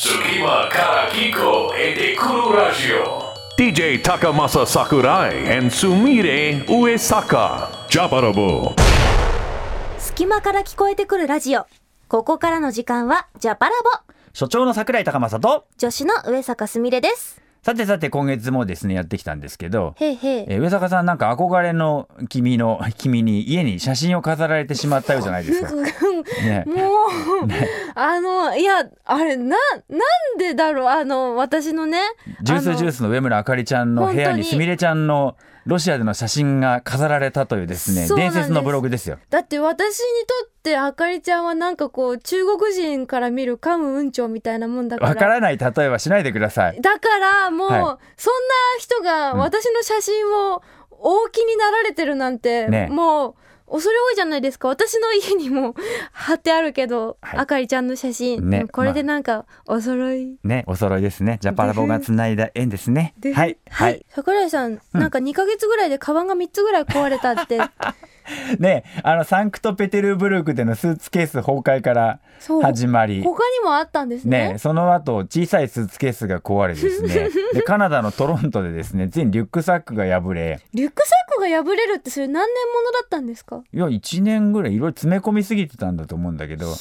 隙間からこえてくるラジオ。DJ 高政サ井ライスミレ上坂ジャパラボ隙間から聞こえてくるラジオ。ここからの時間はジャパラボ所長の桜井高政と女子の上坂すみれです。さてさて今月もですねやってきたんですけど、へいへい。えー上坂さんなんか憧れの君の 君に家に写真を飾られてしまったようじゃないですか。ね、もう、あのいやあれななんでだろう。あの私のねジュースジューススの上村あかりちゃんの部屋本当に。にすみれちゃんのロシアでの写真が飾られたというですね伝説のブログですよ。だって私にとってあかりちゃんはなんかこう中国人から見るカム運長みたいなもんだから。わからない例えはしないでください。だからもう、はそんな人が私の写真を大きになられてるなんて、ね。もう恐れ多いじゃないですか。私の家にも 貼ってあるけど、はい。あかりちゃんの写真、ねこれでなんかお揃い。ねお揃いですね。ジャパラボがつないだ縁ですね。ではい。はい。桜井さん、なんか2ヶ月ぐらいでカバンが3つぐらい壊れたって。ねあのサンクトペテルブルクでのスーツケース崩壊から始まり。他にもあったんですね。ね、その後小さいスーツケースが壊れですね。でカナダのトロントでですねついにリュックサックが破れ。リュックサックが破れるってそれ何年ものだったんですか？いや1年ぐらいいろいろ詰め込みすぎてたんだと思うんだけど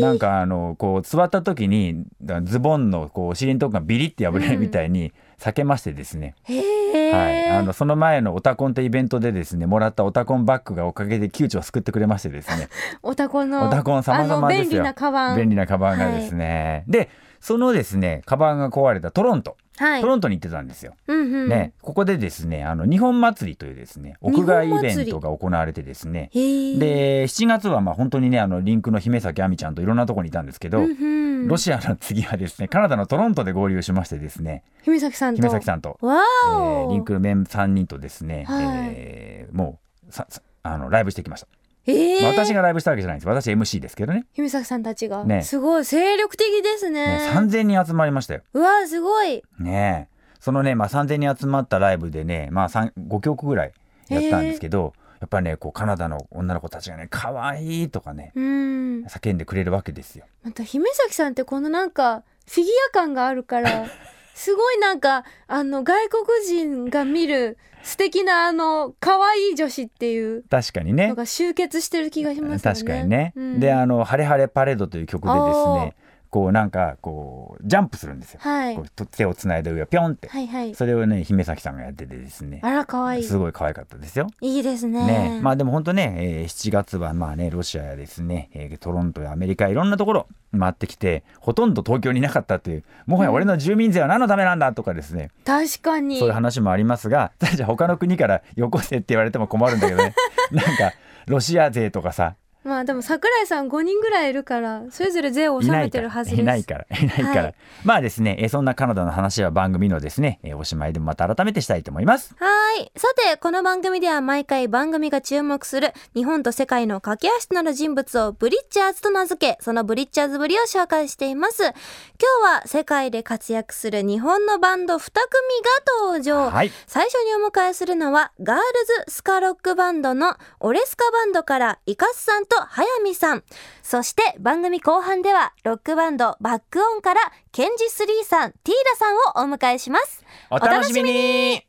なんかあのこう座った時にだズボンのこうお尻のとこがビリって破れるみたいに避けましてですね、はい、あのその前のオタコンってイベントでですねもらったオタコンバッグがおかげで窮地を救ってくれましてですね。オタコンのオタコン様々ですよ。便利なカバン。便利なカバンがですね、でそのですねカバンが壊れたトロント、はいトロントに行ってたんですよ。うんうん。ね、ここでですねあの日本祭りというですね屋外イベントが行われてですね。で7月はまあ本当にねあのリンクの姫崎亜美ちゃんといろんなところにいたんですけど、うんうん。ロシアの次はですねカナダのトロントで合流しましてですね。姫崎さんと。姫崎さんと、わえーリンクのメン3人とですね、はい。えーもうささあのライブしてきました、えー。まあ私がライブしたわけじゃないんです。私 MC ですけどね。姫崎さんたちが、ね。すごい精力的ですね。ね3000人集まりましたよ。うわーすごい。ねえ。そのね、まあ、3000人集まったライブでね、まあ、3 5曲ぐらいやったんですけどやっぱりねこうカナダの女の子たちがね「可愛いとかねうん。叫んでくれるわけですよ。また姫崎さんってこのなんかフィギュア感があるから すごいなんかあの外国人が見る素敵なあの可愛い女子っていう確かにね。のが集結してる気がしますよね。確かにね、うん。であの「ハレハレパレード」という曲でですあねこうなんかこうジャンプするんですよ、はい。こうと手をつないで上をピョンって、はいはい。それをね姫崎さんがやっててですね。あら可愛い。すごい可愛かったですよ。いいですね。ね。まあでも本当ね、えー7月はまあねロシアやですね、えートロントやアメリカいろんなところ回ってきてほとんど東京にいなかったというもはや俺の住民税は何のためなんだとかですね、確かに。そういう話もありますが じゃあ他の国からよこせって言われても困るんだけどね。なんかロシア税とかさまあでも桜井さん5人ぐらいいるからそれぞれ税をい納めてるはずですいないから いないから、はいまあですね、えーそんなカナダの話は番組のですね、えーおしまいでもまた改めてしたいと思います。はい。さて、この番組では毎回番組が注目する日本と世界の架け橋となる人物をブリッチャーズと名付け、そのブリッチャーズぶりを紹介しています。今日は世界で活躍する日本のバンド2組が登場。はい最初にお迎えするのは、ガールズスカロックバンドのオレスカバンドからイカスさんと早見さん。そして番組後半では、ロックバンドバックオンからケンジスリーさん、ティーラさんをお迎えします。お楽しみに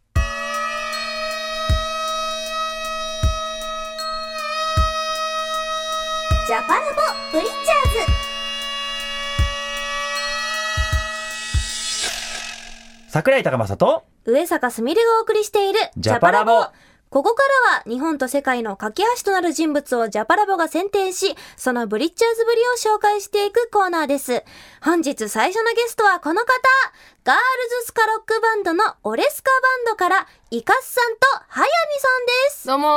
ジャパラボブリッチャーズ桜井高政と上坂すみれがお送りしているジャパラボここからは日本と世界の架け橋となる人物をジャパラボが選定し、そのブリッジャーズぶりを紹介していくコーナーです。本日最初のゲストはこの方ガールズスカロックバンドのオレスカバンドからイカスさんと早見さんです。どうも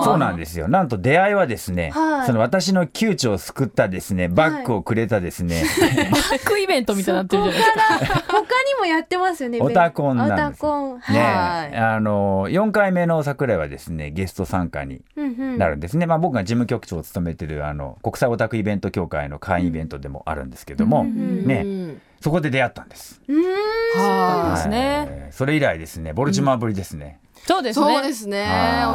ー。そうなんですよ。なんと出会いはですね、はい。その私の窮地を救ったですねバッグをくれたですね、バックイベントみたいになってるじゃないですか。他にもやってますよねオタコンなんですオタコン。ねはい。あの4回目の桜井はですねゲスト参加にうんうん。なるんですね、まあ、僕が事務局長を務めてるあの国際オタクイベント協会の会員イベントでもあるんですけども、んねね。そこで出会ったんです。うーん。はい。ですはね。い。それ以来ですね。ボルチマーぶりですね、そうですね。そうですね。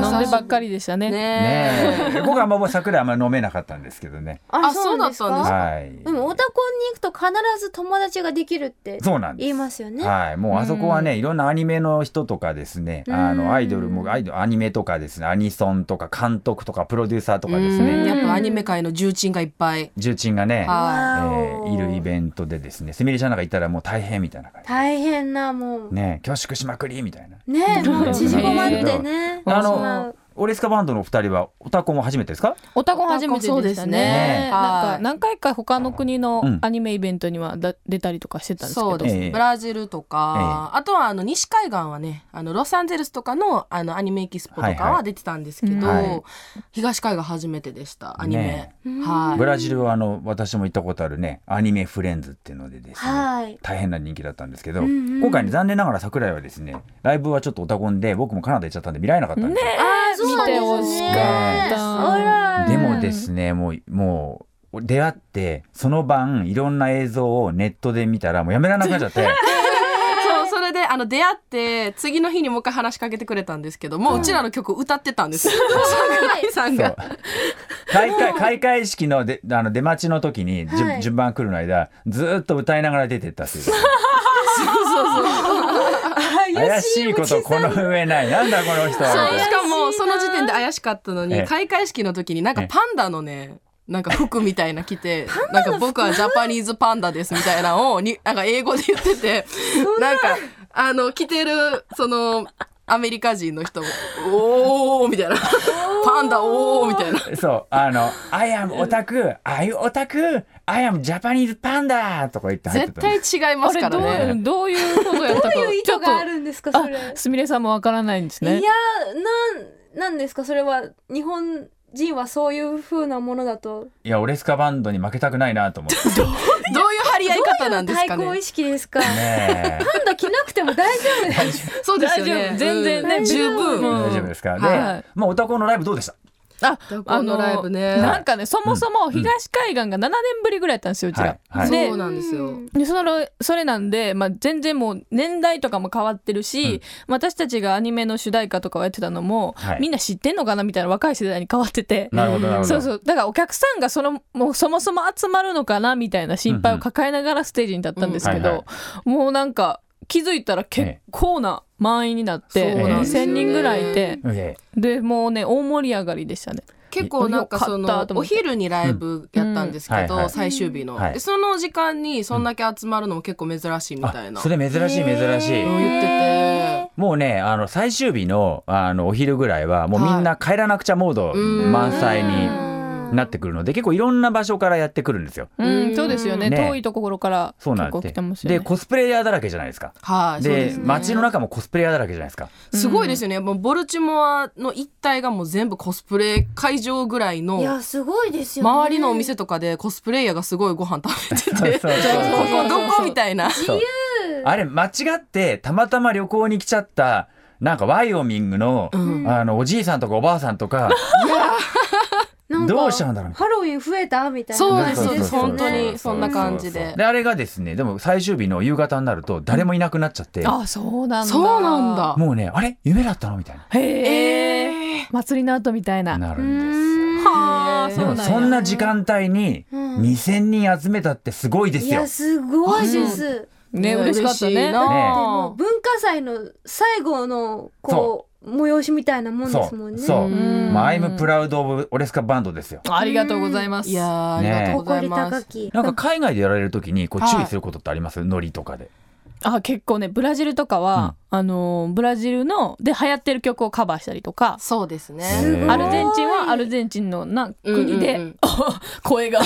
飲んでばっかりでしたね。ね僕はあんま桜あんま飲めなかったんですけどね。あそうだったんですか？はい。でもオタコンに行くと必ず友達ができるってそうなんです。言いますよね。はい、もうあそこはね、いろんなアニメの人とかですね、あうんのアイドルもアイドルアニメとかですね、アニソンとか監督とかプロデューサーとかですうん。ね、やっぱアニメ界の重鎮がいっぱい。重鎮がね、えいるイベントでですね、すみれちゃんなんか行ったらもう大変みたいな感大変なもう。じ。ね、恐縮しまくりみたいな。ねもう縮こまってね。あしまのうオレスカバンドのお二人はオタコンも初めてですか？オタコン初めてでしたね。ね。なんはい。か何回か他の国のうんアニメイベントにはだ出たりとかしてたんですけど。そうです、ええ。ブラジルとか、あとはあの西海岸はねあのロサンゼルスとかのあのアニメエキスポとかはいははい。出てたんですけど、うんはい。東海岸初めてでしたアニメ、ねはい。ブラジルはあの私も行ったことあるね、アニメフレンズっていうのでですね、はい。大変な人気だったんですけど、んうん。今回ね残念ながら桜井はですね、ライブはちょっとオタコンで僕もカナダ行っちゃったんで見られなかったんですよ。ね見てほしかった。あらでもですね、もう、もう、出会って、その晩、いろんな映像をネットで見たら、もうやめられなくなっちゃって、そうそれであの出会って次の日にもう一回話しかけてくれたんですけどもううちらの曲歌ってたんです。桜井さんそう。が。開会開会式のであの出待ちの時に、はい。順番来るの間、ずーっと歌いながら出てったっていう。怪しいことこの上ない。なんだこの人は。しかもその時点で怪しかったのええに開会式の時になんかパンダのねなんか服みたいな着て なんか僕はジャパニーズパンダですみたいなのをになんか英語で言っててなんかあの着てるそのアメリカ人の人も「おー」みたいな「パンダおー」みたいな。そう、あの、I am オタク、I オタク、I am Japanese panda とか言って入って絶たんです。対違いますからあれどうね。どういうことやったかどういう意図があるんですかそれ。あすみれさんもわからないんですねいやなんなんですか？それは日本人はそういう風なものだといや、オレスカバンドに負けたくないなと思って。どういう張り合い方なんですかね？対抗意。識ですか？ねえ。パンダ着なくても大丈夫です。そうですよ大丈ね。夫全然ねうん十分。うん大丈夫ですか。で、はいまあ、オタコのライブどうでしたあこのライブね。なんかねそもそも東海岸が7年ぶりぐらいやったんですようちら、はいはい。でそうなんですよ。でそのそれなんで、まあ、全然もう年代とかも変わってるし、私たちがアニメの主題歌とかをやってたのも、はい。みんな知ってんのかなみたいな若い世代に変わってて。なるほど、なるほど。そうそう。だからお客さんがそのもうそもそも集まるのかなみたいな心配を抱えながらステージに立ったんですけど、もうなんか気づいたら結構な満員になって、そうなんですよ2000人ぐらいいてえでもうね大盛り上がりでしたね。結構なんかそのお昼にライブやったんですけど最終日の、その時間にそんだけ集まるのも結構珍しいみたいな、あそれ珍しい珍しい。うん言ってて。もうね、あの最終日のあのお昼ぐらいはもうみんな帰らなくちゃモードうん。満載になってくるので、結構いろんな場所からやってくるんですよ。うん、そうですよね。ね遠いところから結構そうなんで来てますよね。でコスプレイヤーだらけじゃないですか。はいそうでね。街の中もコスプレイヤーだらけじゃないですか。すごいですよね。もうボルチモアの一帯がもう全部コスプレ会場ぐらいのいやすごいですよね。周りのお店とかでコスプレイヤーがすごいご飯食べてて そうそうそうここどこみたいな。あれ間違ってたまたま旅行に来ちゃったなんかワイオミングの,、あのおじいさんとかおばあさんとか なんかどうしたんだろう？ハロウィン増えた？みたいなそう感じですそうです。本当にそんな感じで。であれがですねでも最終日の夕方になると誰もいなくなっちゃって、あそうなんだ。そうなんだ。もうねあれ？夢だったの？みたいへえ祭りの後みたいな。ななるんはあですよでもそんな時間帯にうん。2,000人集めたってすごいですよ。いや。すごいです。ね嬉しかったね。嬉しいなもう文化祭の最後のこう催しみたいなもんですもんね。そうまあ、アイムプラウド・オブ・オレスカ・バンドですよ。ありがとうございますいやーありがとうございます。なんか海外でやられるときにこうはい注意することってあります、ノリとかで。あ結構ねブラジルとかは、あのーブラジルので流行ってる曲をカバーしたりとか。そうですね。アルゼンチンはアルゼンチンのな国で、うんうん。うん 声が。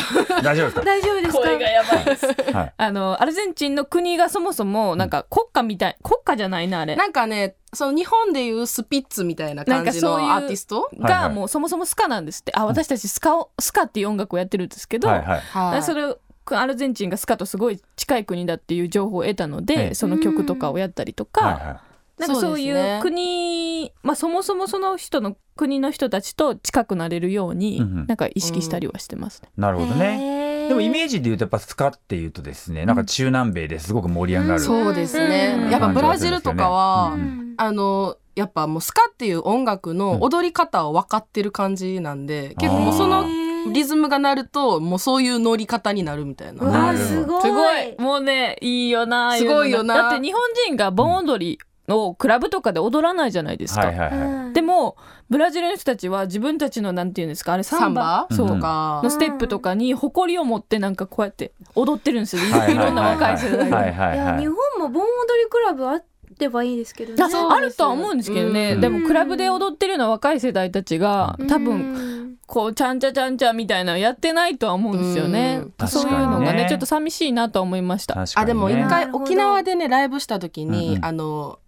大丈夫ですか？大丈夫ですか？声がやばいです。はい。あのアルゼンチンの国がそもそもなんか国家みたい国家じゃないなあれ。なんかねその日本でいうスピッツみたいななん感じかそういうのアーティスト？がもうそもそもスカなんですって。あ私たちスカをスカっていう音楽をやってるんですけど、はいはい。はい。それをアルゼンチンがスカとすごい近い国だっていう情報を得たので、ええその曲とかをやったりとか、はいはなんかそういう国、まあ、そもそもその人の国の人たちと近くなれるように、うんうん。なんか意識したりはしてますね。い。なるほどね。でもイメージで言うとやっぱスカっていうとですねなんか中南米ですごく盛り上がる、そうですうん。ねやっぱブラジルとかは、うん。あのやっぱもうスカっていう音楽の踊り方を分かってる感じなんで、結構もうそのリズムが鳴るともうそういう乗り方になるみたいな。うわなるほど。すごい。すごい。もうねいいよなすごいよな。だって日本人が盆踊りをクラブとかで踊らないじゃないですか、はいはいはい、うんでもブラジルの人たちは自分たちのなんていうんですかあれササンンバ？バそう。とかのステップとかに誇りを持ってなんかこうやって踊ってるんですよ、はいいろんな若い世代が。はいはい日本も盆踊りクラブあってはいいですけどね。ああるとは思うんですけどね、うん。でもクラブで踊ってるのは若い世代たちが多分分こうちゃんちゃちゃんちゃみたいなのやってないとは思うんですよね。うん。そういうのがねね。ちょっと寂しいなとは思いました。あでも一回沖縄でねライブした時に、うんうん。あの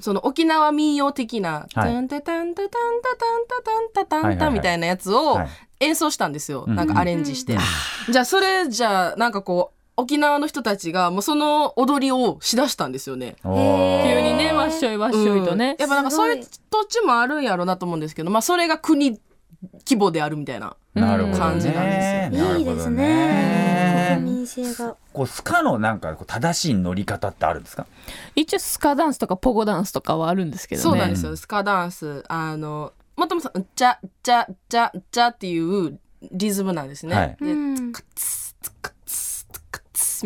その沖縄民謡的な「はい。タンタタンタタンタタンタタンタタンタ」みたいなやつをはい。演奏したんですよ、うん。なんかアレンジして、じゃあそれじゃあなんかこう沖縄の人たちがもうその踊りをしだしたんですよね。急にねわっしょいわっしょいとね。うん、やっぱなんかそういう土地もあるんやろうなと思うんですけど、まあ、それが国規模であるみたいな。なるほどね。感じなんですなるほどいいですね。ね国民性がこうスカのなんかこう正しい乗り方ってあるんですか？一応スカダンスとかポゴダンスとかはあるんですけどね。そうなんですよ、スカダンスあのもともと「じゃじゃじゃじゃ」っていうリズムなんですね。はい。でうん。カツ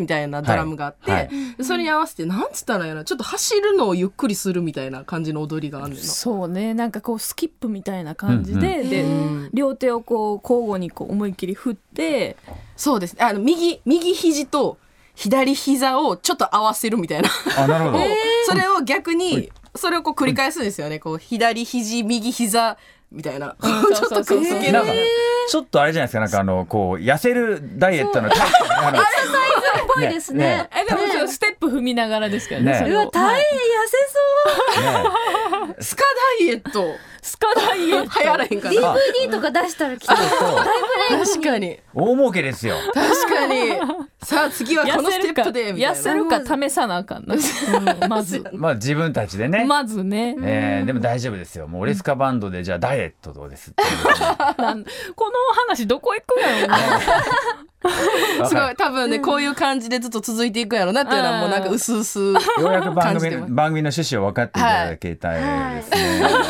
みたいなドラムがあって、はい。はい。でそれに合わせてなんつったらいいの？ちょっと走るのをゆっくりするみたいな感じの踊りがあんねんな。そうね。なんかこうスキップみたいな感じで、うんで、うん。両手をこう交互にこう思いっきり振ってそうです。ねあの右右肘と左膝をちょっと合わせるみたいな。あなるほど、それを逆にそれをこう繰り返すんですよね。こう左肘右膝みたいな。ちょっとくっつける。なんかちょっとあれじゃないですか。なんかあのこう痩せるダイエットのタイプ。あのっぽいですね。えでもステップ踏みながらですからねうわ大変痩せそう。ねスカダイエットスカダイエット流行ら。へんかな。DVD とか出したらきっと確かに。大儲けですよ。確かに。さあ次はこのステップでみたいな。痩せるか試さなあかんな、うん。まず。まあ自分たちでね、まずね、えーでも大丈夫ですよ。もうオレスカバンドでじゃあダイエットどうで。すこの話どこ行くんやろ すごい。多分ねこういう感じでずっと続いていくやろうなっていうのはもうなんか薄々。ようやく番組番組の趣旨を分かっていただけたいですね、何よりです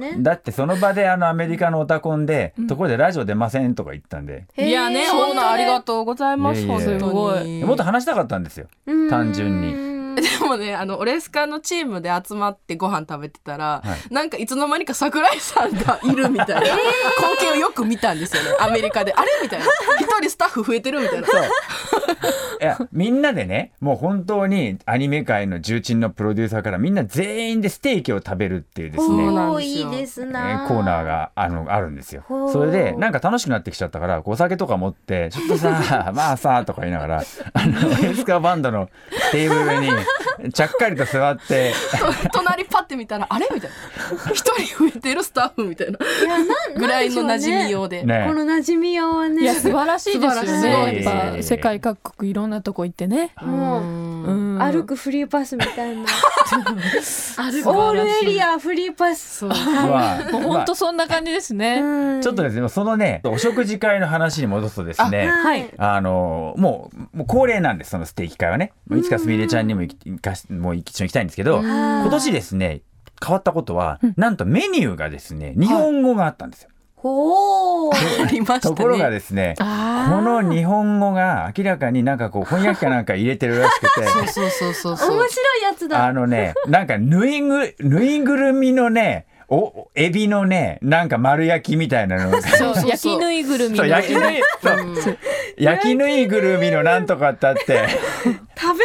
ね。だってその場であのアメリカのオタコンで、ところでラジオ出ませんとか言ったんで、いやねそうなんありがとうございます。すごい。もっと話したかったんですよ。単純ににでもねあのオレスカのチームで集まってご飯食べてたら、はい。なんかいつの間にか桜井さんがいるみたいな。光景をよく見たんですよね。アメリカで。あれみたいな。一人スタッフ増えてるみたいな。そう。いやみんなでねもう本当にアニメ界の重鎮のプロデューサーからみんな全員でステーキを食べるっていうですねいいですえなー。コーナーがあのあるんですよ。それでなんか楽しくなってきちゃったからお酒とか持って「ちょっとさ まあさ」とか言いながらあのエスカーバンドのテーブルにちゃっかりと座って。と 隣パッて見たらあれ？みたいな。一人増えてるスタッフみたいな。いやなぐらいの馴染みよようで、ねこの馴染みようはね。いや素晴らしいですよね。やっぱ世界各国いろんなとこ行ってね、もううん歩くフリーパスみたいな。歩オールエリアフリーパス。もう本当そんな感じですね、うん。ちょっとですねそのねお食事会の話に戻すとですねはい。あのもうもう恒例なんですそのステーキ会はね。もういつかすみれちゃんにも行き行かしもう一緒に行きたいんですけど今年ですね変わったことは、なんとメニューがですね日本語があったんですよ。ほーありましたね。ところがですねこの日本語が明らかになんかこう翻訳かなんか入れてるらしくて。そうそうそうそうそう。面白いやつだ。あのねなんかぬいぐぬいぐるみのねおエビのねなんか丸焼きみたいなの。がそうそう。そう焼きぬいぐるみ焼きぬいそう。焼きぬいぐるみのなんとかってあって。食べ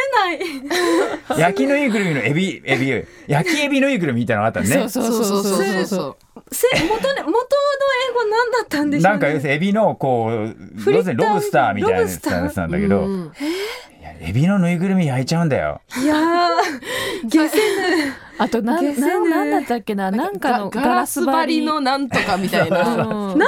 ない。焼きぬいぐるみのエビエビ焼きエビぬいぐるみみたいなのがあったのね。そうそうそうそうそうそうせ元ね元の英語何だったんでしょう、ね、なんか要するにエビのこう要するにロブスターみたいなやつなんだけど、うんいやエビのぬいぐるみ焼いちゃうんだよ。いやー下せぬあとなんなんヌなんだったっけな？なんかのガガラス張り。のなんとかみたいな。うん。なん何の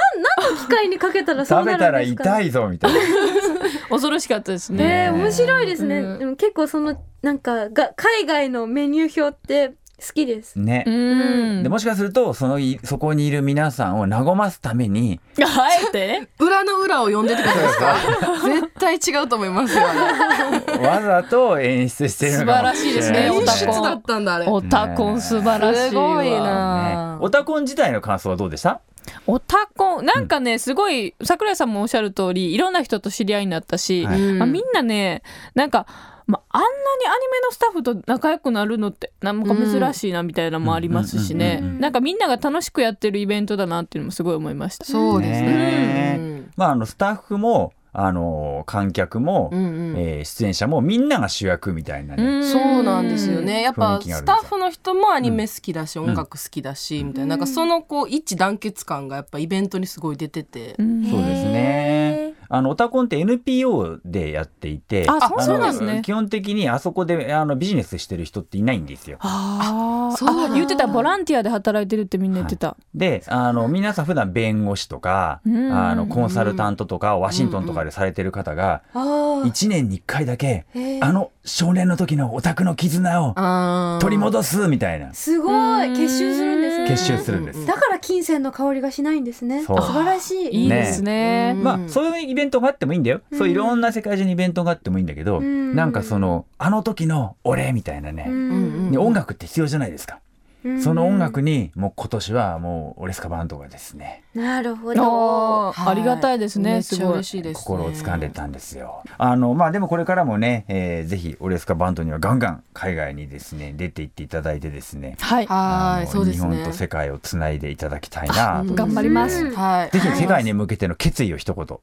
機械にかけたらそう食べたらなるんですか？痛いぞみたいな。恐ろしかったですね。ねえ。面白いですね、うん。でも結構そのなんかが海外のメニュー表って好きです。ね。う。ん。でもしかするとそのいそこにいる皆さんを和ますために あえて？裏の裏を読んでってことですか？絶対違うと思いますよ。あれわざと演出してるのかもしれない。素晴らしいですね。演出だったんだあれ。オタコン素晴らしいわ。すごいねなオタコン自体の感想はどうでした？オタコンなんかねすごい桜井さんもおっしゃる通りいろんな人と知り合いになったし、はい。まあ、みんなねなんか、まあ、あんなにアニメのスタッフと仲良くなるのってなんか珍しいなみたいなのもありますしね。うん。うんうんなんかみんなが楽しくやってるイベントだなっていうのもすごい思いました。そうですね。ねまああのスタッフもあの観客も、うんうん。えー出演者もみんなが主役みたいなね、そうなんですよね。やっぱスタッフの人もアニメ好きだし、音楽好きだし、みたいな。なんかそのこう一致団結感がやっぱイベントにすごい出てて、うん。そうですね。あのオタコンって NPO でやっていて、あのそうなんですね。基本的にあそこであのビジネスしてる人っていないんですよ。あー。そう言ってた。ボランティアで働いてるってみんな言ってた、で、あの皆さん普段弁護士とか、うん。あのコンサルタントとかワシントンとかでされてる方が、1年に1回だけあの少年の時のオタクの絆を取り戻すみたいな。すごい。結集する結集するんです。だから金銭の香りがしないんですね。素晴らしい。いいですね。うんまあそういうイベントがあってもいいんだよ。そういろんな世界中にイベントがあってもいいんだけど、ん。なんかそのあの時の俺みたいなね、うん。うんうんね音楽って必要じゃないですか。うん。その音楽にもう今年はもうオレスカバンドがですね。なるほあどーありがたいですね、すごい。嬉しいです、ね、心を掴んでたんですよ。あのまあでもこれからもね、えーぜひオレスカバンドにはガンガン海外にですね出て行っていただいてですね。はい。はいそうですね。日本と世界をつないでいただきたいなと。頑張ります、うん。はい。ぜひ世界に向けての決意を一言。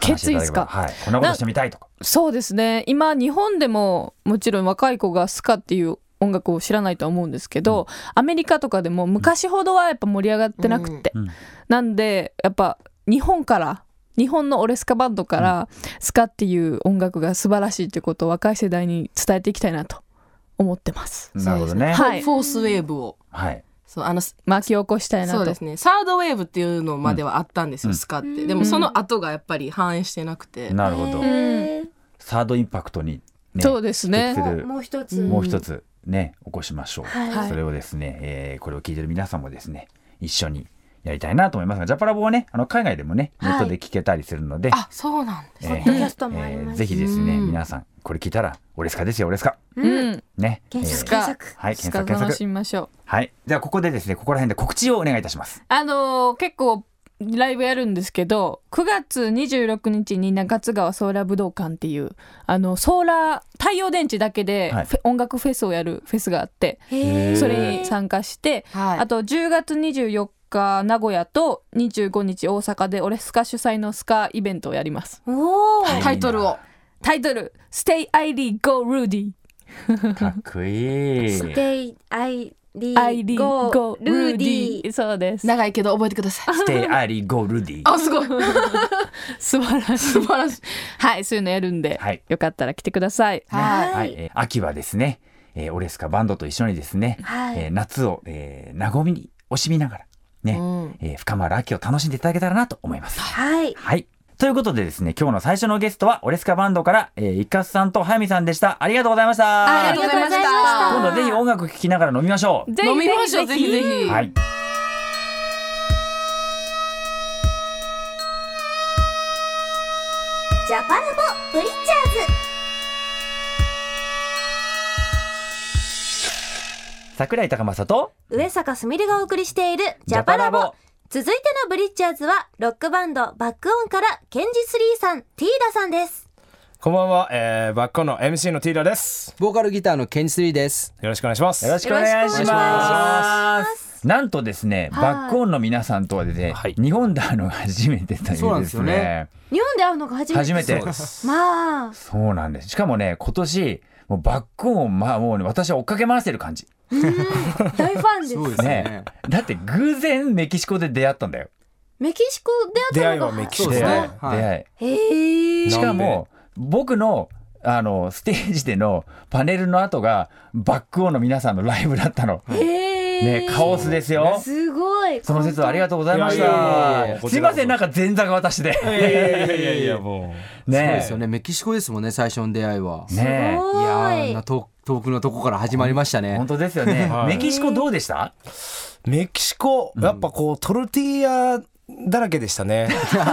話していただければ。決意はい、こんなことしてみたいとか。そうですね。今日本でももちろん若い子がスカっていう音楽を知らないとは思うんですけど、アメリカとかでも昔ほどはやっぱ盛り上がってなくて、うん。なんでやっぱ日本から日本のオレスカバンドからスカっていう音楽が素晴らしいということを若い世代に伝えていきたいなと思ってます。なるほどね。はい。フォースウェーブを。はい。そうあの巻き起こしたいなと。そうですね。サードウェーブっていうのまではあったんですよ、スカって。でもその後がやっぱり反映してなくて、なるほど。サードインパクトに、ね、そうですね。もう一つ。もう一つね起こしましょう、はい。それをですね、えーこれを聞いてる皆さんもですね一緒にやりたいなと思いますがジャパラボはねあの海外でもねネットで聞けたりするので、あそうなんです。えポッドキャストもあります。ぜひですねうん。皆さんこれ聞いたらオレスカですよオレスカ。うん。ね。検索。えー検索。はい検索。検索。楽しみましょう。はい。じゃあここでですねここら辺で告知をお願いいたします。あのー結構ライブやるんですけど9月26日に中津川ソーラー武道館っていうあのソーラー太陽電池だけではい。音楽フェスをやるフェスがあってそれに参加してはい。あと10月24日名古屋と25日大阪でオレスカ主催のスカイベントをやります。タイトルを。タイトル「Stay Irie Go Rudy かっこいい。 Stay Irie Go Rudy」そうです。長いけど覚えてください。Stay early go Rudy あすごい。素晴らしい。素晴らしい。はいそういうのやるんで、はい。よかったら来てください。はい。はい、えー秋はですね、えーオレスカバンドと一緒にですね、はい。えー夏を、えー、和みに惜しみながらね、うん。えー深まる秋を楽しんでいただけたらなと思います。はい。はい。ということでですね、今日の最初のゲストはオレスカバンドから、えー、イカスさんと早見さんでした。ありがとうございました。ありがとうございました今度ぜひ音楽聴きながら飲みましょう。ぜひ飲みましょうぜひぜひはい。ジャパラボブリッチャー櫻井孝昌とズ上坂すみれがお送りしているジャパラボ続いてのブリッチャーズはロックバンド BACK-ON から KENJI03さん TEEDAさんですこんばんは、えー、 BACK-ON の MC の TEEDAです。ボーカルギターの KENJI03です。よろしくお願いします。よろしくお願いします。なんとですね、はい BACK-ON の皆さんとはですね、はい日本で会うのが初めてというですね。ね日本で会うのが初めて初めてそうです。まあそうなんです。しかもね、今年、もうバックオンを、まあもうね、私は追っかけ回してる感じ。大ファンですそうですねね。だって偶然メキシコで出会ったんだよ。メキシコで会ったのが出会いはメキシコそうですね出会い。はいしかも、僕の、あの、ステージでのパネルの後が、バックオンの皆さんのライブだったの。へえね、カオスですよ。すごいその説はありがとうございました。すいません、なんか前座が私で。いやいやいやいやいや、もそう ねですよね。メキシコですもんね、最初の出会いは。ねすごいやいーなと遠くのとこから始まりましたね。本当ですよね、はい。メキシコどうでした？メキシコ？やっぱこうトルティーヤだらけでしたね。トルティーヤ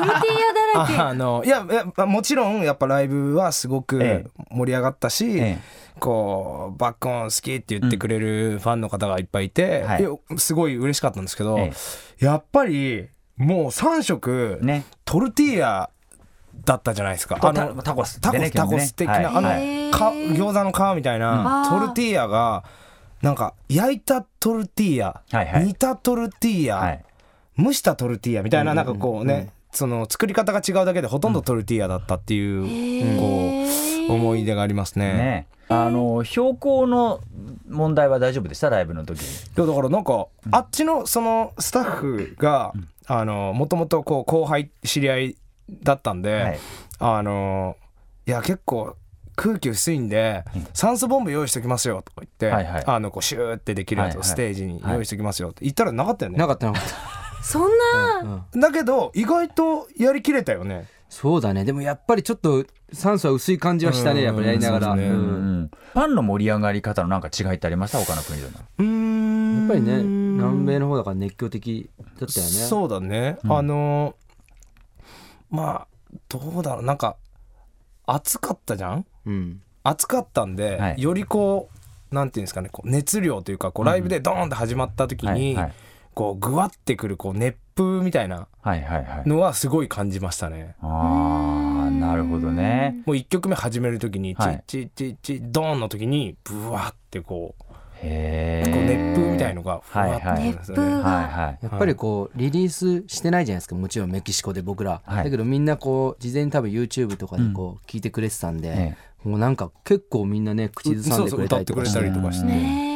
だらけ？あのいやいやもちろんやっぱライブはすごくえ盛り上がったし、えこうバックオン好きって言ってくれるファンの方がいっぱいいて、はい。いやすごい嬉しかったんですけど、えやっぱりもう3食、ね。トルティーヤだったじゃないですか。とあのタタコスタコス、タコス的な、はい。あの、はい。か餃子の皮みたいな、うん。トルティーヤがなんか焼いたトルティーヤ、煮たトルティーヤ、はい。蒸したトルティーヤみたいななんかこうね、その作り方が違うだけでほとんどトルティーヤだったっていう、こう思い出がありますね。ね。あの標高の問題は大丈夫でした？ライブの時に。いやだからなんか、あっちのそのスタッフが、あのもともとこう後輩知り合いだったんで、はい。あのいや結構空気薄いんで、酸素ボンベ用意しときますよとか言って、はいはい。あのこうシューってできるやつをステージに用意しときますよって言ったらなかったよね、なかったなかったそんな、だけど意外とやりきれたよね。そうだね。でもやっぱりちょっと酸素は薄い感じはしたねやっぱりやりながら、ねうんうん。ファンの盛り上がり方のなんか違いってありました？他の国での。うーん。やっぱりね南米の方だから熱狂的だったよね。そうだね、うん。あのまあどうだろう。なんか暑かったじゃん？うん。暑かったんで、はい。よりこうなんていうんですかねこう熱量というかこうライブでドーンって始まった時に、はいはい。こうぐわってくるこう熱風みたいなはいはいはい。のはすごい感じましたね。ああなるほどね。もう1曲目始める時にチッはいチッチッチッドーンの時にブワってこうへえこう熱風みたいのがふわってくるんですよね。はいはいはいはい。やっぱりこうリリースしてないじゃないですかもちろんメキシコで僕ら、はい。だけどみんなこう事前に多分 YouTube とかでこう聞いてくれてたんで、えもうなんか結構みんなね口ずさんでくれたりとかして。そうそう歌ってくれたりとかしてねえ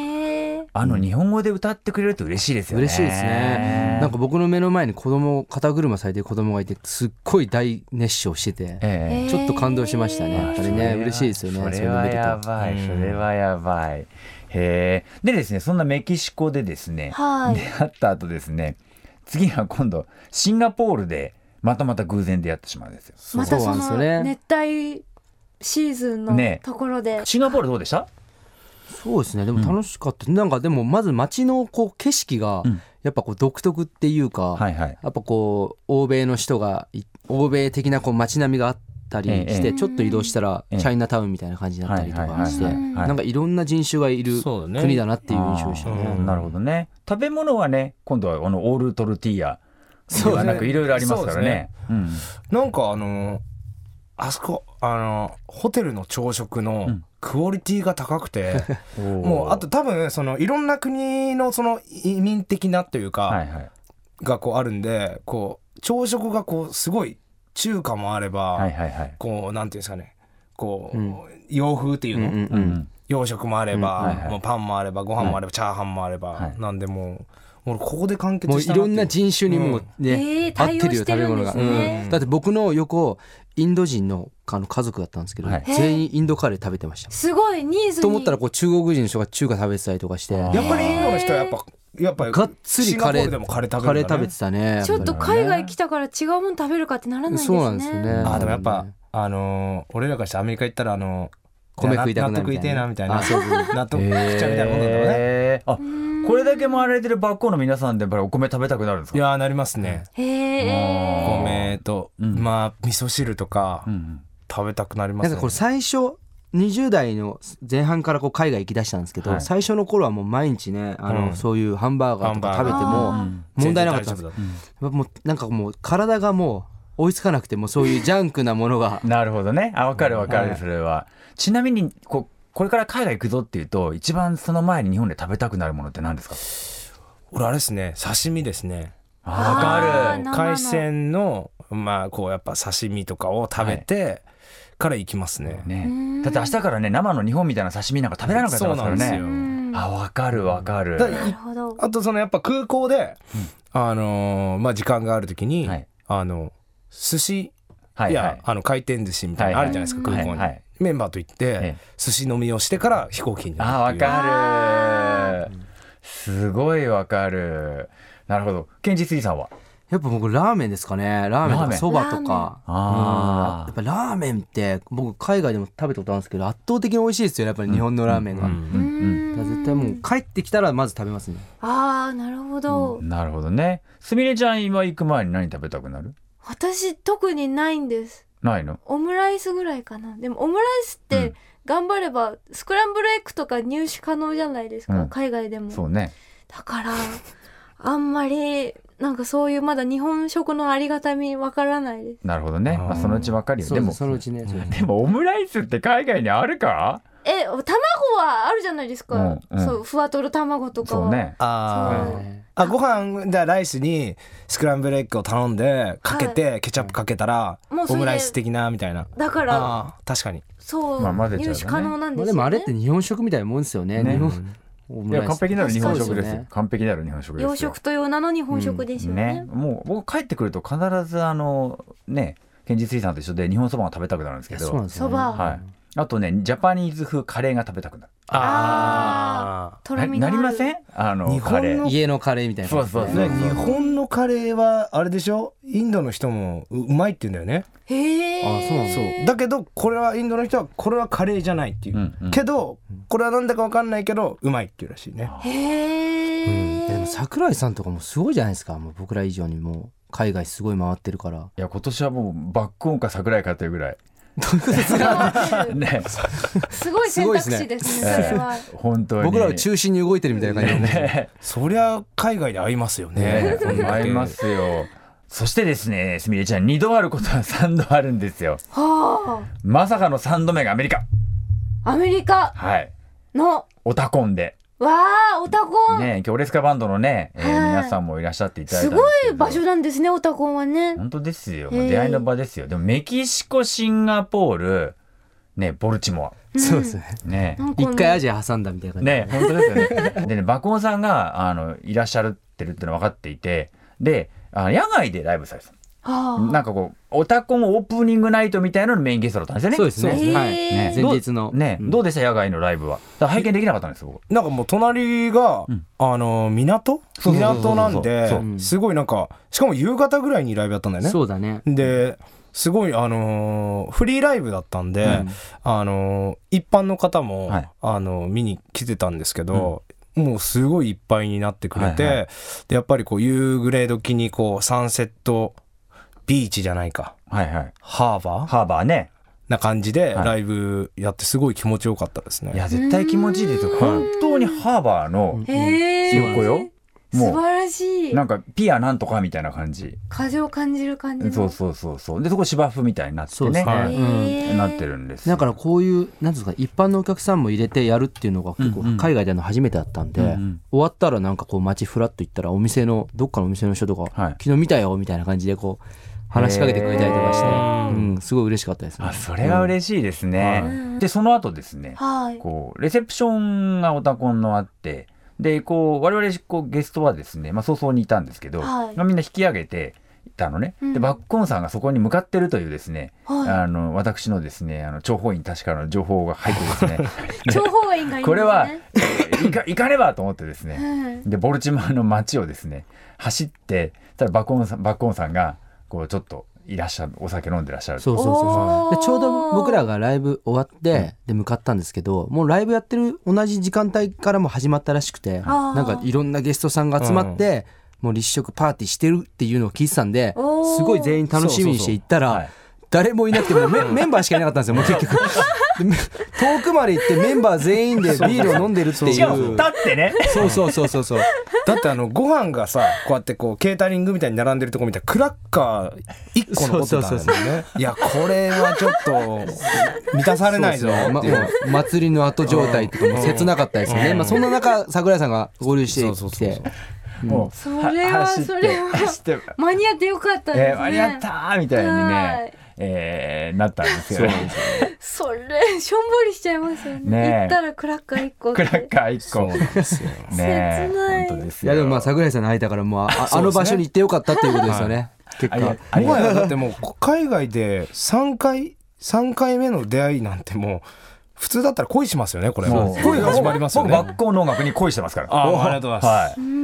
あの日本語で歌ってくれると嬉しいですよね。嬉しいですね。なんか僕の目の前に子供肩車されてる子供がいてすっごい大熱唱してて、ええ。ちょっと感動しましたね。やっぱりね嬉しいですよね。それはやばい、それはやばい。へえ。でですね、そんなメキシコでですね、はい出会った後ですね、次は今度シンガポールでまたまた偶然出会ってしまうんですよ。またそそうのなんですよね熱帯シーズンのねところで、シンガポールどうでした？そうですねでも楽しかった、なんかでもまず街のこう景色がうんやっぱこう独特っていうか、はいはい。やっぱこう欧米の人がい欧米的なこう街並みがあったりして、ええ。ちょっと移動したらええ。チャイナタウンみたいな感じになったりとかして、なんかいろんな人種がいる国だなっていう印象でしたね。なるほどね。食べ物はね、今度はこのオールトルティーヤではなくいろいろありますからね。うん。なんかあのあそこあのホテルの朝食のうん。クオリティが高くて、ももうあと多分そのいろんな国のその移民的なというか、はいはい。がこうあるんでこう朝食がこうすごい中華もあれば、はいはいはい。こうなんていうんですかね。こう、うん。洋風っていうの、うんうんううん。ん洋食もあれば、うんはいはい。もうパンもあればご飯もあれば、チャーハンもあれば、はい。なんでもうもうここで完結したなってろんな人種にもね、えー合ってるよ対応してるん食べ物が、ねうん。だって僕の横インド人のあの家族だったんですけど、はい。全員インドカレー食べてました。すごいニーズに。と思ったらこう中国人の人が中華食べてたりとかして。やっぱりインドの人はやっぱやっぱりがっつりカレーシンガポールでもカレー食べカレー食べてたね。ちょっと海外来たから違うもの食べるかってならないんですね。そうなんですよね。あでもやっぱあのー俺らからしてアメリカ行ったらあのー米食いたくなる納得いてえなみたいな。納得食っちゃうみたいなもんだろうね、へー。あこれだけ回られてるバッコーの皆さんでやっぱりお米食べたくなるんですか？いやーなりますね。へえ米と、うん。まあ味噌汁とかうん食べたくなりますね。なんかこれ最初20代の前半からこう海外行きだしたんですけど、はい。最初の頃はもう毎日ねあの、うん。そういうハンバーガーとか食べても問題なかったんです全然大丈夫だ。やっぱもうなんかもう体がもう追いつかなくてもうそういうジャンクなものが。なるほどね。あ、わかるわかる、はい。それは。ちなみに、ここれから海外行くぞっていうと、一番その前に日本で食べたくなるものって何ですか？俺あれですね。刺身ですね。あわかる。海鮮のまあこうやっぱ刺身とかを食べてから行きますね、ね。だって明日からね、生の日本みたいな刺身なんか食べられなくなってますからそうなんですよね。あ、わかるわかる。だなるほど。あとそのやっぱ空港で、あのーまあ時間がある時に、はい。あの寿司はいや、はい。あの回転寿司みたいなのあるじゃないですか、はい空港に、はいはい。メンバーと行って、ええ。寿司飲みをしてから飛行機にあ、わかる。すごいわかる。なるほど。ケンジスリーさんは？やっぱ僕ラーメンですかね。ラーメンとかそばとか。あやっぱラーメンって僕海外でも食べたことあるんですけど圧倒的に美味しいですよね。やっぱり日本のラーメンが、うんうん絶対もう帰ってきたらまず食べますね。ああなるほど、なるほどね。すみれちゃん今行く前に何食べたくなる？私特にないんです。ないの？オムライスぐらいかな。でもオムライスって頑張ればスクランブルエッグとか入手可能じゃないですか、うん。海外でも。そうね。だからあんまりなんかそういうまだ日本食のありがたみわからないです。なるほどね。まあそのうちわかるよでもそのうちね でもオムライスって海外にあるか？え卵はあるじゃないですか、うんうん。そうふわとろ卵とかは。そうね。ああご飯じゃあライスにスクランブルエッグを頼んでかけてケチャップかけたらオムライス的なみたいな。だから確かに。そう、ま入手可能なんですよ、ね。まあでもあれって日本食みたいなもんですよねね。日本オいやムライス。完璧なる日本食ですね。完璧なる日本食ですよ。洋食という名の日本食ですよね。ね、もう僕帰ってくると必ずあのね堅実水産と一緒で日本そばが食べたくなるんですいやけどそうなんですよね。そばはい。あとねジャパニーズ風カレーが食べたくなるあとろみのある。ななりません？あの日本の家のカレーみたいな。そうそうそう。ね日本のカレーはあれでしょ？インドの人もううまいって言うんだよね。へえあそうなんだ。そう。だけどこれはインドの人はこれはカレーじゃないっていう、うんうん。けどこれはなんだかわかんないけどうまいっていうらしいね。へえ、でも桜井さんとかもすごいじゃないですかもう僕ら以上にもう。海外すごい回ってるから。いや今年はもうバックオンか桜井かというぐらいね。すごい選択肢ですねそれは。本当に。僕らを中心に動いてるみたいな感じでね。そりゃ海外で合いますよね。ね。合いますよ。そしてですねすみれちゃん2度あることは3度あるんですよ。はまさかの3度目がアメリカ。あアメリカはい。のオタコンでわあオタコン、ね今日レスカバンドのね、えーはい。皆さんもいらっしゃっていただいすごたんですけど。い場所なんですねオタコンはね。本当ですよ、出会いの場ですよ。でもメキシコシンガポールねボルチモそうですね。アね。一回アジア挟んだみたいな感じ。ね本当ですよね。でね爆音さんがあのいらっしゃってるっての分かっていてであ野外でライブされてたはなんかこうオタコンオープニングナイトみたいなのメインゲストだったんですよね。そうですね。はい。ね。前日の。ね、うん。どうでした？野外のライブは。拝見できなかったん。ですよ僕なんかもう隣が、ん。あの港？港なんですごいなんかしかも夕方ぐらいにライブやったんだよね。そうだね。ですごいあのーフリーライブだったんで、うん。あのー一般の方も、はい。あのー見に来てたんですけど、もうすごいいっぱいになってくれて、はいはでやっぱりこう夕暮れ時にこうサンセットビーチじゃないか。はいはい。ハーバー？ハーバーね。な感じではい。ライブやってすごい気持ちよかったですね。いや絶対気持ちいいですよ本当にハーバーの横よ。も素晴らしい。なんかピアなんとかみたいな感じ。風を感じる感じの。そうそうそうそう。でそこ芝生みたいになってね。そうですね、はいなってるんですよ。だからこういうなんですか一般のお客さんも入れてやるっていうのが結構海外での初めてだったんで、うんうん。終わったらなんかこう街フラッと行ったらお店のどっかのお店の人とか、はい。昨日見たよみたいな感じでこう話しかけてくれたりとかして、うん、すごい嬉しかったですね。あそれは嬉しいですね、うん。でその後ですねはい。こうレセプションがオタコンのあってでこう我々こうゲストはですね、まあ、早々にいたんですけど、はい。まあ、みんな引き上げていたのね、うん。でバッコンさんがそこに向かってるというですね、はい。あの私のですねあの諜報員確かの情報が入ってですね。情報員がいるんですね。これは、えー行か行かねばと思ってですね、うん。でボルチマーの街をですね走ってたらバッコンさんバッコンさんがこうちょっといらっしゃるお酒飲んでらっしゃる。そうそうそうでちょうど僕らがライブ終わって、で向かったんですけどもうライブやってる同じ時間帯からも始まったらしくてなんかいろんなゲストさんが集まって、もう立食パーティーしてるっていうのを聞いてたんですごい全員楽しみにして行ったらはい誰もいなくてもうメメンバーしかいなかったんですよもう結局。遠くまで行ってメンバー全員でビールを飲んでるっていしかもう立ってね。そうそうそうそうそう。だってあのご飯がさこうやってこうケータリングみたいに並んでるとこ見たらクラッカー1個残ってたんですよね。いやこれはちょっと満たされないぞまっていう。もう祭りの後状態とかも切なかったですよね、まあ、そんな中桜井さんが合流してそうそうきそうそう。てもうそれは走ってそれは走って。間に合ってよかったですね、えー、間に合ったーみたいにはい。ね、えー、なったんですよね。それしょんぼりしちゃいますよね。ねえ。行ったらクラッカー1個。クラッカー一個。そうなんですよ。ね切ない。本当ですよ。いやでもまあ桜井さんの会えたからもうあああの場所に行ってよかったっていうことですよね、結果。もはやだってもう海外で3回3回目の出会いなんても普通だったら恋しますよねこれもう恋が始まりますよね僕学校の音楽に恋してますから。ああありがとうございますはい。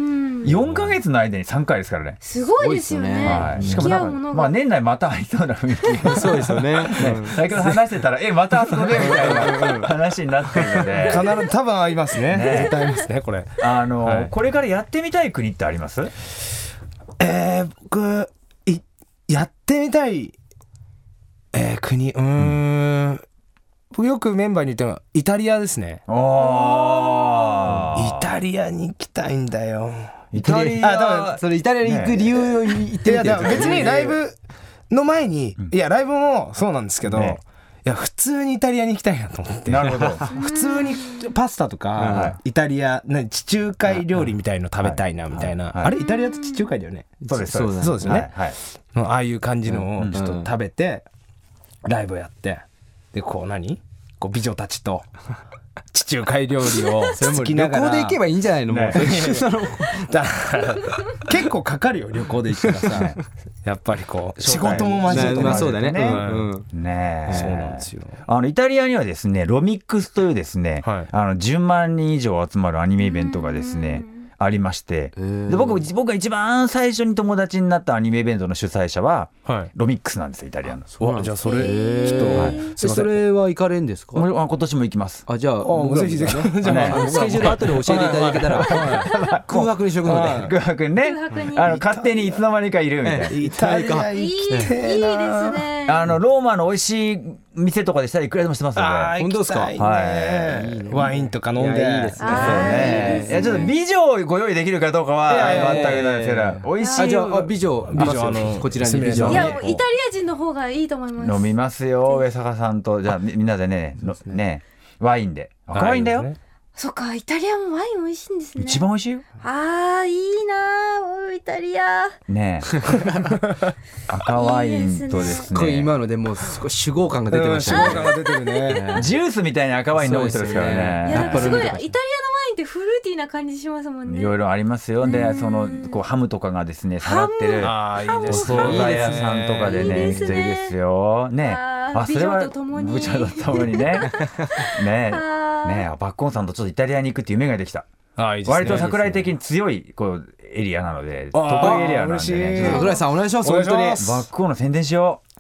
4ヶ月の間に3回ですからね。すごいですよね。はい。しかもなんまあ年内またありそうな雰囲気。そうですよね。先ほど話してたら、え、またあそこでみたいな話になってるので。必ず多分合いますねね絶対合いますねこれあの、はいこれからやってみたい国ってあります？えー、僕いやってみたいえー、国うーん僕よくメンバーに言ってるのはイタリアですね。あイタリアに行きたいんだよ。イタリあ多ア。それイタリアに行く理由を言ってみて。いやだから別にライブの前に、いやライブもそうなんですけど、ね。いや普通にイタリアに行きたいなと思って。なるほど。普通にパスタとか、はイタリアな地中海料理みたいの食べたいなみたいな、はいはいあれイタリアって地中海だよね、そうです。そうだそうですよね、はい。ああいう感じのをちょっと食べて、ライブやってでこう何？こう美女たちと 地中海料理を それも好きながら。旅行で行けばいいんじゃないの？もうね だから結構かかるよ旅行で行ったらさ。やっぱりこう仕事も交えてまあそうだね。ねうん。うん。ねえ。そうなんですよ。あのイタリアにはですねロミックスというですね、はい。あの10万人以上集まるアニメイベントがですねありまして。ー。で僕僕が一番最初に友達になったアニメイベントの主催者ははい。ロミックスなんですよイタリアの。おじゃあそれちょっと、えすいそれは行かれんですか？あ今年も行きます。あじゃあぜひぜひ。もじゃあねスケジュール後で教えていただけたら 空白にしとくので。空白にね。あの勝手にいつの間にかいるみたいな。イタリアいい、いい行きですね。あのローマの美味しい店とかでしたらいくらでもしてますので。本当ですか？行きたい。ねワインとか飲んで。いやいいですね。あーね。いやちょっと美女をご用意できるかどうかは全くなんですけど美味しい。あじゃああ美女美女あのこちらに。美女いや、イタリア人の方がいいと思います。飲みますよ上坂さんと。じゃあみみんなでねのねワインで。赤ワインだよ、そっか、イタリアもワイン美味しいんですね。一番美味しいよ。ああ、いいなタリア。ねえ。赤ワインとですすっごいね今のでもう少し酒豪感が出てましたね。感が出てるね。ジュースみたいな赤ワイン飲む人ですからいや、ねなんかすごい、イタリアのワインってフルーティーな感じしますもんね。いろいろありますよ。でそのこうハムとかがですねさらってる。ああいいおです惣菜屋さんとかでねいいですね。いいですよ。ね。あそれは美女と共に。美女と共にね。ね。ねバッコンさんとちょっとイタリアに行くっていう夢ができたああいいね。割と桜井的に強いこうエリアなので得意エリアなんでね。桜井さんお願いします本当に。バックオンの宣伝しよう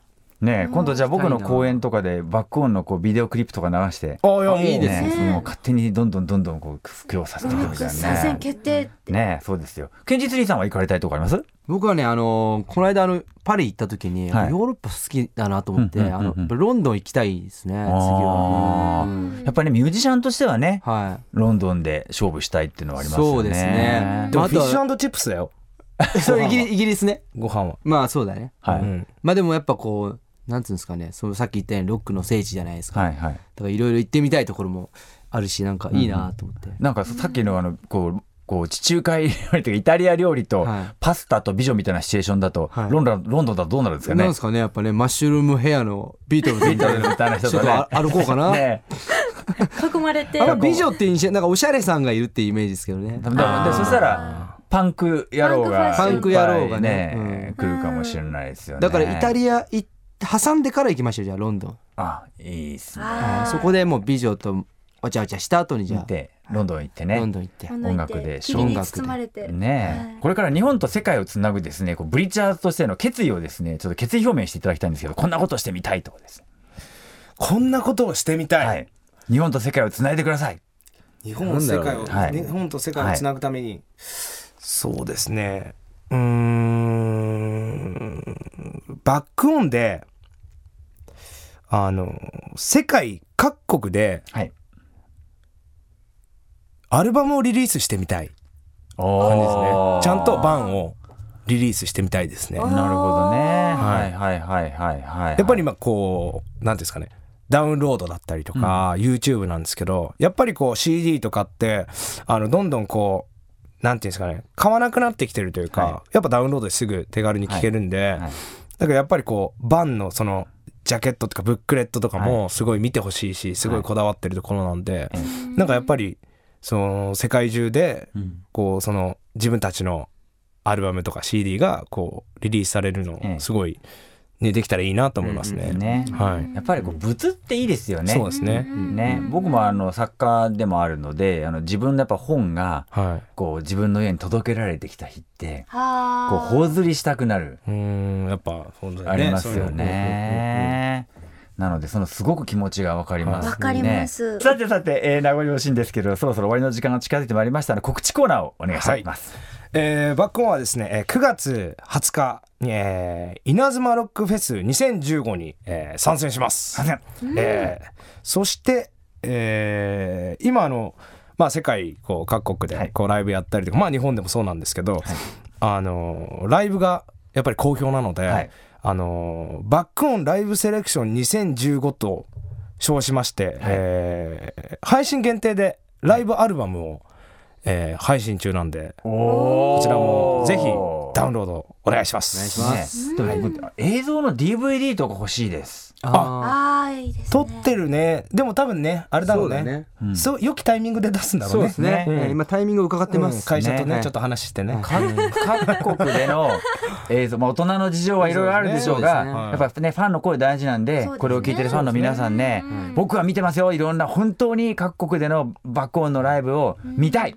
ね今度じゃあ僕の公演とかでバックオンのこうビデオクリップとか流してああいやいいですね。その勝手にどんどんどんどんこう布教させていくみたい参戦なね決定。ねそうですよ。堅実にさんは行かれたいとこあります？僕はねあのこの間あのパリ行った時にヨはい。ーロッパ好きだなと思ってうんうんうんうんあのロンドン行きたいですね次あはーやっぱりねミュージシャンとしてはねはロンドンで勝負したいっていうのはありますよね。そうですね。でもまあフィッシュチップスだよ。い そうイギリイギリスね。ご飯は。まあそうだね。はい、うん。まあでもやっぱこうなんつうんですかねそのさっき言ったようにロックの聖地じゃないですか。はいはい。だからいろいろ行ってみたいところもあるしなんかいいなと思って。なんかさっきのあのこうこう地中海料理というかイタリア料理とはい。パスタと美女みたいなシチュエーションだと、はい。ロンドンロンドンだとどうなるんですかね？なんですかねやっぱねマッシュルームヘアのビートルズみたいな。人とね。ちょっとあ歩こうかな、ね。囲まれて。あんま美女って印象なんかおしゃれさんがいるってイメージですけどね。ででそしたらパンク野郎がパンク野郎がねいっぱい来るかもしれないですよね。だからイタアリア行挟んでから行きましょうじゃあロンドンあいいっすねあそこでもう美女とわちゃわちゃした後にじゃあでロンドン行ってねロンドン行って音楽で霧に包まれて。ね、はいこれから日本と世界をつなぐですねこうブリッジャーズとしての決意をですねちょっと決意表明していただきたいんですけどこんなことしてみたいとかですこんなことをしてみたい、はい日本と世界をつないでください日本世界を、はい日本と世界をつなぐために、そうですねうんバックオンであの世界各国ではい。アルバムをリリースしてみたい。感じですね。ちゃんとバンをリリースしてみたいですね。なるほどね。はい。はいはいはいはいやっぱり今こう何ですかね。ダウンロードだったりとか、YouTube なんですけどやっぱりこう CD とかってあのどんどんこうなんていうんですかね。買わなくなってきてるというか、はやっぱダウンロードですぐ手軽に聴けるんで、はいだからやっぱりこうバンのそのジャケットとかブックレットとかもすごい見てほしいしすごいこだわってるところなんで、なんかやっぱりその世界中でうん。こうその自分たちのアルバムとか CD がこうリリースされるのええ。すごいにできたらいいなと思いますね。ねはい。やっぱりこう物っていいですよね。そうですね。ね、僕もあの作家でもあるのであの自分のやっぱ本がはい。こう自分の家に届けられてきた日ってはこう頬ずりしたくなるうーん、やっぱ、本当にねありますよね。なのでそのすごく気持ちがわかりますね。わかりますさてさて、えー、名残惜しいんですけどそろそろ終わりの時間が近づいてまいりましたので告知コーナーをお願いします。えーバックオンはですね、えー9月20日に、えー稲妻ロックフェス2015に、えー参戦します。参戦えーそして、えー今あの、まあ、世界こう各国はい。でこうライブやったりとか、まあ、日本でもそうなんですけど、あのライブがやっぱり好評なので、はい。あのバックオンライブセレクション2015と称しまして、えー配信限定でライブアルバムを、えー配信中なんでここちらもぜひダウンロードお願いします。お願いします。ね、でも僕映像の DVD とか欲しいです。ああーいいですね。撮ってるね。でも多分ねあれだろうね。そうだね。うん。そう良きタイミングで出すんだろうね。そうですね。うん。えー今タイミングを伺ってまうん。す会社とねね。ちょっと話してね、か各国での映像、まあ、大人の事情はいろいろあるでしょうがやっぱねファンの声大事なんでこれを聞いてるファンの皆さんねうん。僕は見てますよいろんな本当に各国でのバックオンのライブを見たい。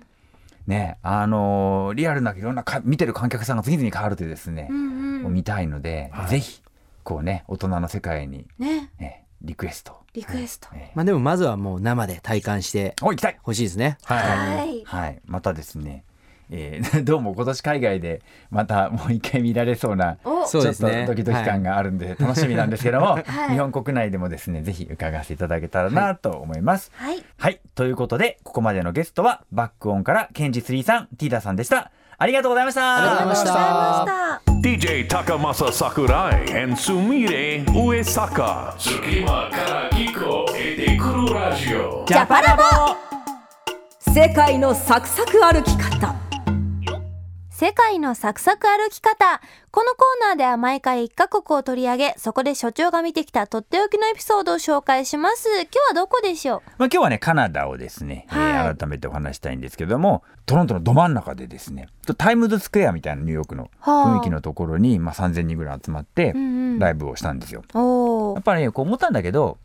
ねあのーリアルないろんなか見てる観客さんが次々変わるというですね、うんうん。見たいので、ぜひこうね大人の世界に、ね。ね、リクエスト。リクエスト。えまあでもまずはもう生で体感してお行きたい。ほしいですね。はい。はい、またですね、えー どうも今年海外でまたもう一回見られそうなちょっとドキドキ感があるんで楽しみなんですけども、はい。日本国内でもですねぜひ伺わせていただけたらなと思います。はい。はい、ということでここまでのゲストはバックオンからケンジスリーさんティーダさんでした。ありがとうございました。ありがとうございました。ありがとうございました。DJ Takamasa Sakurai and Sumire Uesaka. 隙間から聞こえてくるラジオジャパラボ世界のサクサク歩き方世界のサクサク歩き方。このコーナーでは毎回1カ国を取り上げそこで所長が見てきたとっておきのエピソードを紹介します。今日はどこでしょう？まあ、今日はねカナダをですね、えーはい改めてお話したいんですけどもトロントのど真ん中でですねタイムズスクエアみたいなニューヨークの雰囲気のところに、まあ、3,000人ぐらい集まってうんうん。ライブをしたんですよ。おー。やっぱりねこう思ったんだけど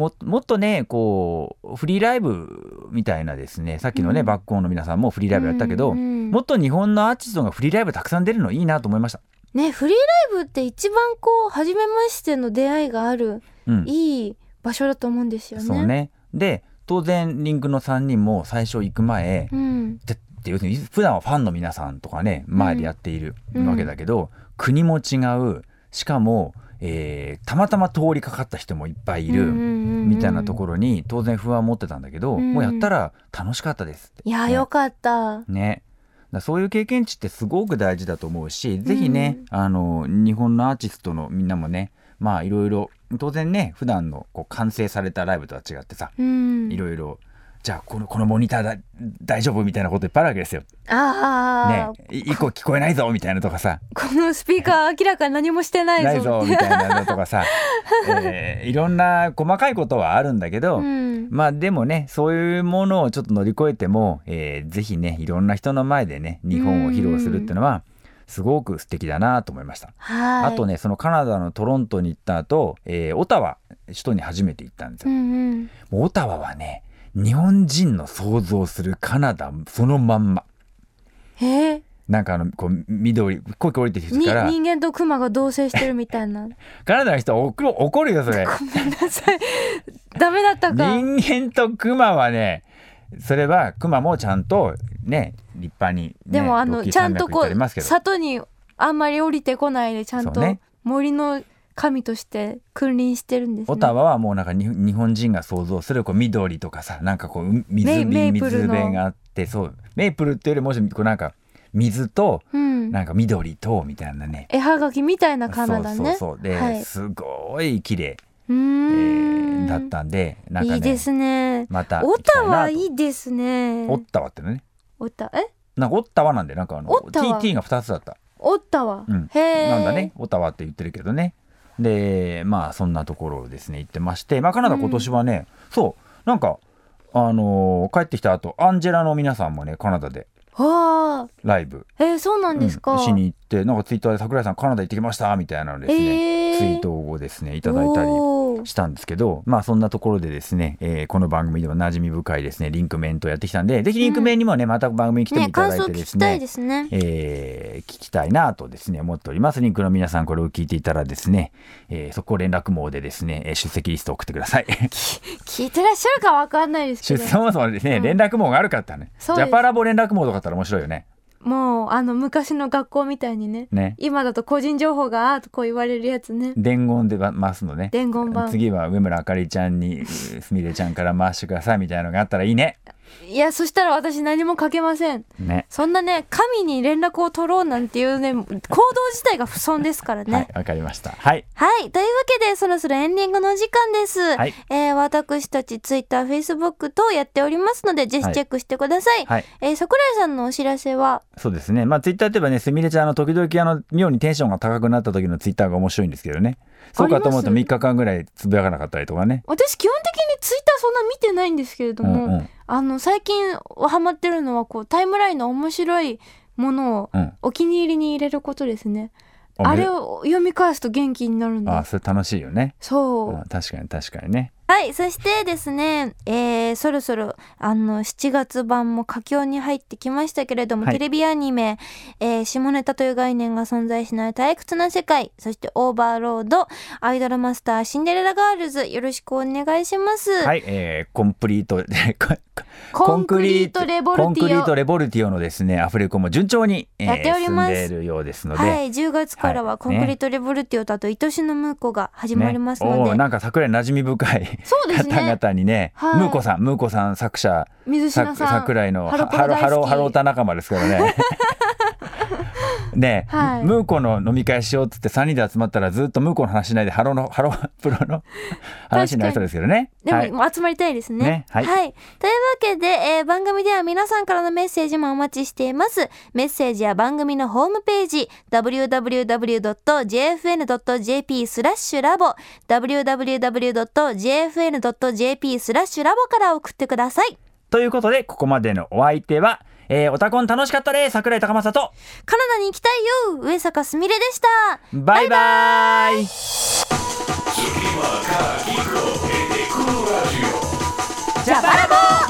ももっとねこうフリーライブみたいなですねさっきのね、バックオンの皆さんもフリーライブやったけど、うんうんもっと日本のアーティストがフリーライブたくさん出るのいいなと思いました。ねフリーライブって一番こう初めましての出会いがあるうん。いい場所だと思うんですよね。そうね。で当然リンクの3人も最初行く前、うん。でで要するに普段はファンの皆さんとかね前でやっているうん。わけだけど、国も違うしかも、えーたまたま通りかかった人もいっぱいいる、みたいなところに当然不安を持ってたんだけど、うん。もうやったら楽しかったですいやね。よかった。ね。そういう経験値ってすごく大事だと思うし、ぜひねあの日本のアーティストのみんなもねまあいろいろ当然ね普段のこう完成されたライブとは違ってさうん。いろいろじゃあこのこのモニターだ大丈夫みたいなこといっぱいあるわけですよ。ああ、ね。い一個聞こえないぞみたいなとかさ。このスピーカー明らかに何もしてないぞ。ないぞみたいなのとかさ、えーいろんな細かいことはあるんだけど、うん。まあでもねそういうものをちょっと乗り越えても、えーぜひねいろんな人の前でね日本を披露するっていうのはすごく素敵だなと思いました。はい。あとねそのカナダのトロントに行った後、えーオタワ首都に初めて行ったんですよ。うんうん。もうオタワはね日本人の想像するカナダそのまんま。え。ーなんかあのこう緑こう降りてる人にから。人間とクマが同棲してるみたいな。カナダの人は怒る怒るよそれ。ごめんなさい。ダメだったか。人間とクマはねそれはクマもちゃんとね立派に、ね、でもあのちゃんとこう里にあんまり降りてこないでちゃんと森の神として君臨してるんですね。オタワはもうなんかに日本人が想像するこう緑とかさなんかこうう水辺水辺があってそう。メイプルっていうよりもしこうなんか水とうん。なんか緑とみたいなね、絵はがきみたいなカナダね。そうそうそう。で、はい、うすごい綺麗、ーえんーだったんでなんかねいいですね。またオタワいいですね。オッタワってのねオタえ？なんかオッタワなんでなんかあの TT が2つだった。オタワ、うん。へえなんだね。オタワって言ってるけどねでまあそんなところをですね行ってまして、まあ、カナダ今年はね、そうなんかあのー帰ってきた後アンジェラの皆さんもねカナダではあライブ。えー、そうなんですか、うんしに行ってなんかツイッターで桜井さんカナダ行ってきましたみたいなのですね、えー。ツイートをですねいただいたりしたんですけどまあそんなところでですね、えーこの番組では馴染み深いですねリンクメントをやってきたんでぜひリンクメンにもね、また番組に来てねいただいてですねね。えー聞きたいなとですね思っております。リンクの皆さんこれを聞いていたらですね、えーそこ連絡網でですねえー出席リストを送ってください。聞いてらっしゃるかわかんないですけど。出 そもそもですね、連絡網があるかったらねジャパラボ連絡網とかあったら面白いよねもうあの昔の学校みたいにねね。今だと個人情報があーとこう言われるやつね。伝言で回すのね。伝言版。次は上村あかりちゃんにすみれちゃんから回してくださいみたいなのがあったらいいねいやそしたら私何も書けません。ね。そんなね神に連絡を取ろうなんていうね行動自体が不損ですからね。はいわかりました。はい。はい。というわけで、そろそろエンディングの時間です。はい。えー私たちツイッター、フェイスブック等やっておりますので、ぜひチェックしてください。はい。えー桜井さんのお知らせは、そうですね。まあツイッターといえばねすみれちゃんあの時々あの妙にテンションが高くなった時のツイッターが面白いんですけどねそうかと思うとあり3日間ぐらいつぶやかなかったりとかね私基本的にツイッターそんな見てないんですけれども、うんうんあの、最近ハマってるのは、こう、タイムラインの面白いものをうんお気に入りに入れることですね。ああれを読み返すと元気になるんだ。あそれ楽しいよねそう。うん確かに確かにねはい、そしてですね、えー、そろそろ、あの、7月版も佳境に入ってきましたけれども、はい。テレビアニメ、えー下ネタという概念が存在しない退屈な世界、そしてオーバーロード、アイドルマスター、シンデレラガールズ、よろしくお願いします。はい、えーコンプ リートコンクリートレボルティオコンクリートレボルティオのですねアフレコも順調に、えーやっております。進んでいるようですので、はい、10月からははい。コンクリートレボルティオとあと、愛しのムーコが始まりますので、おーなんか桜井馴染み深い方々にねはい。ムーコさんムーコさん作者水さん、桜井のハロハロハロハロータ仲間ですからね。ね、はいムーコの飲み会しようっつって3人で集まったらずっとムーコの話しないでハロのハロ プロの話になりそうですけどね。でも、はいもう集まりたいですね。ねはいというわけで、えー番組では皆さんからのメッセージもお待ちしています。メッセージは番組のホームページ、www.jfn.jp スラッシュラボ、www.jfn.jp スラッシュラボから送ってください。ということでここまでのお相手は、えー、オタコン楽しかったです。桜井高政と。カナダに行きたいよ。上坂すみれでした。バイバイ。e ゃあバラバラ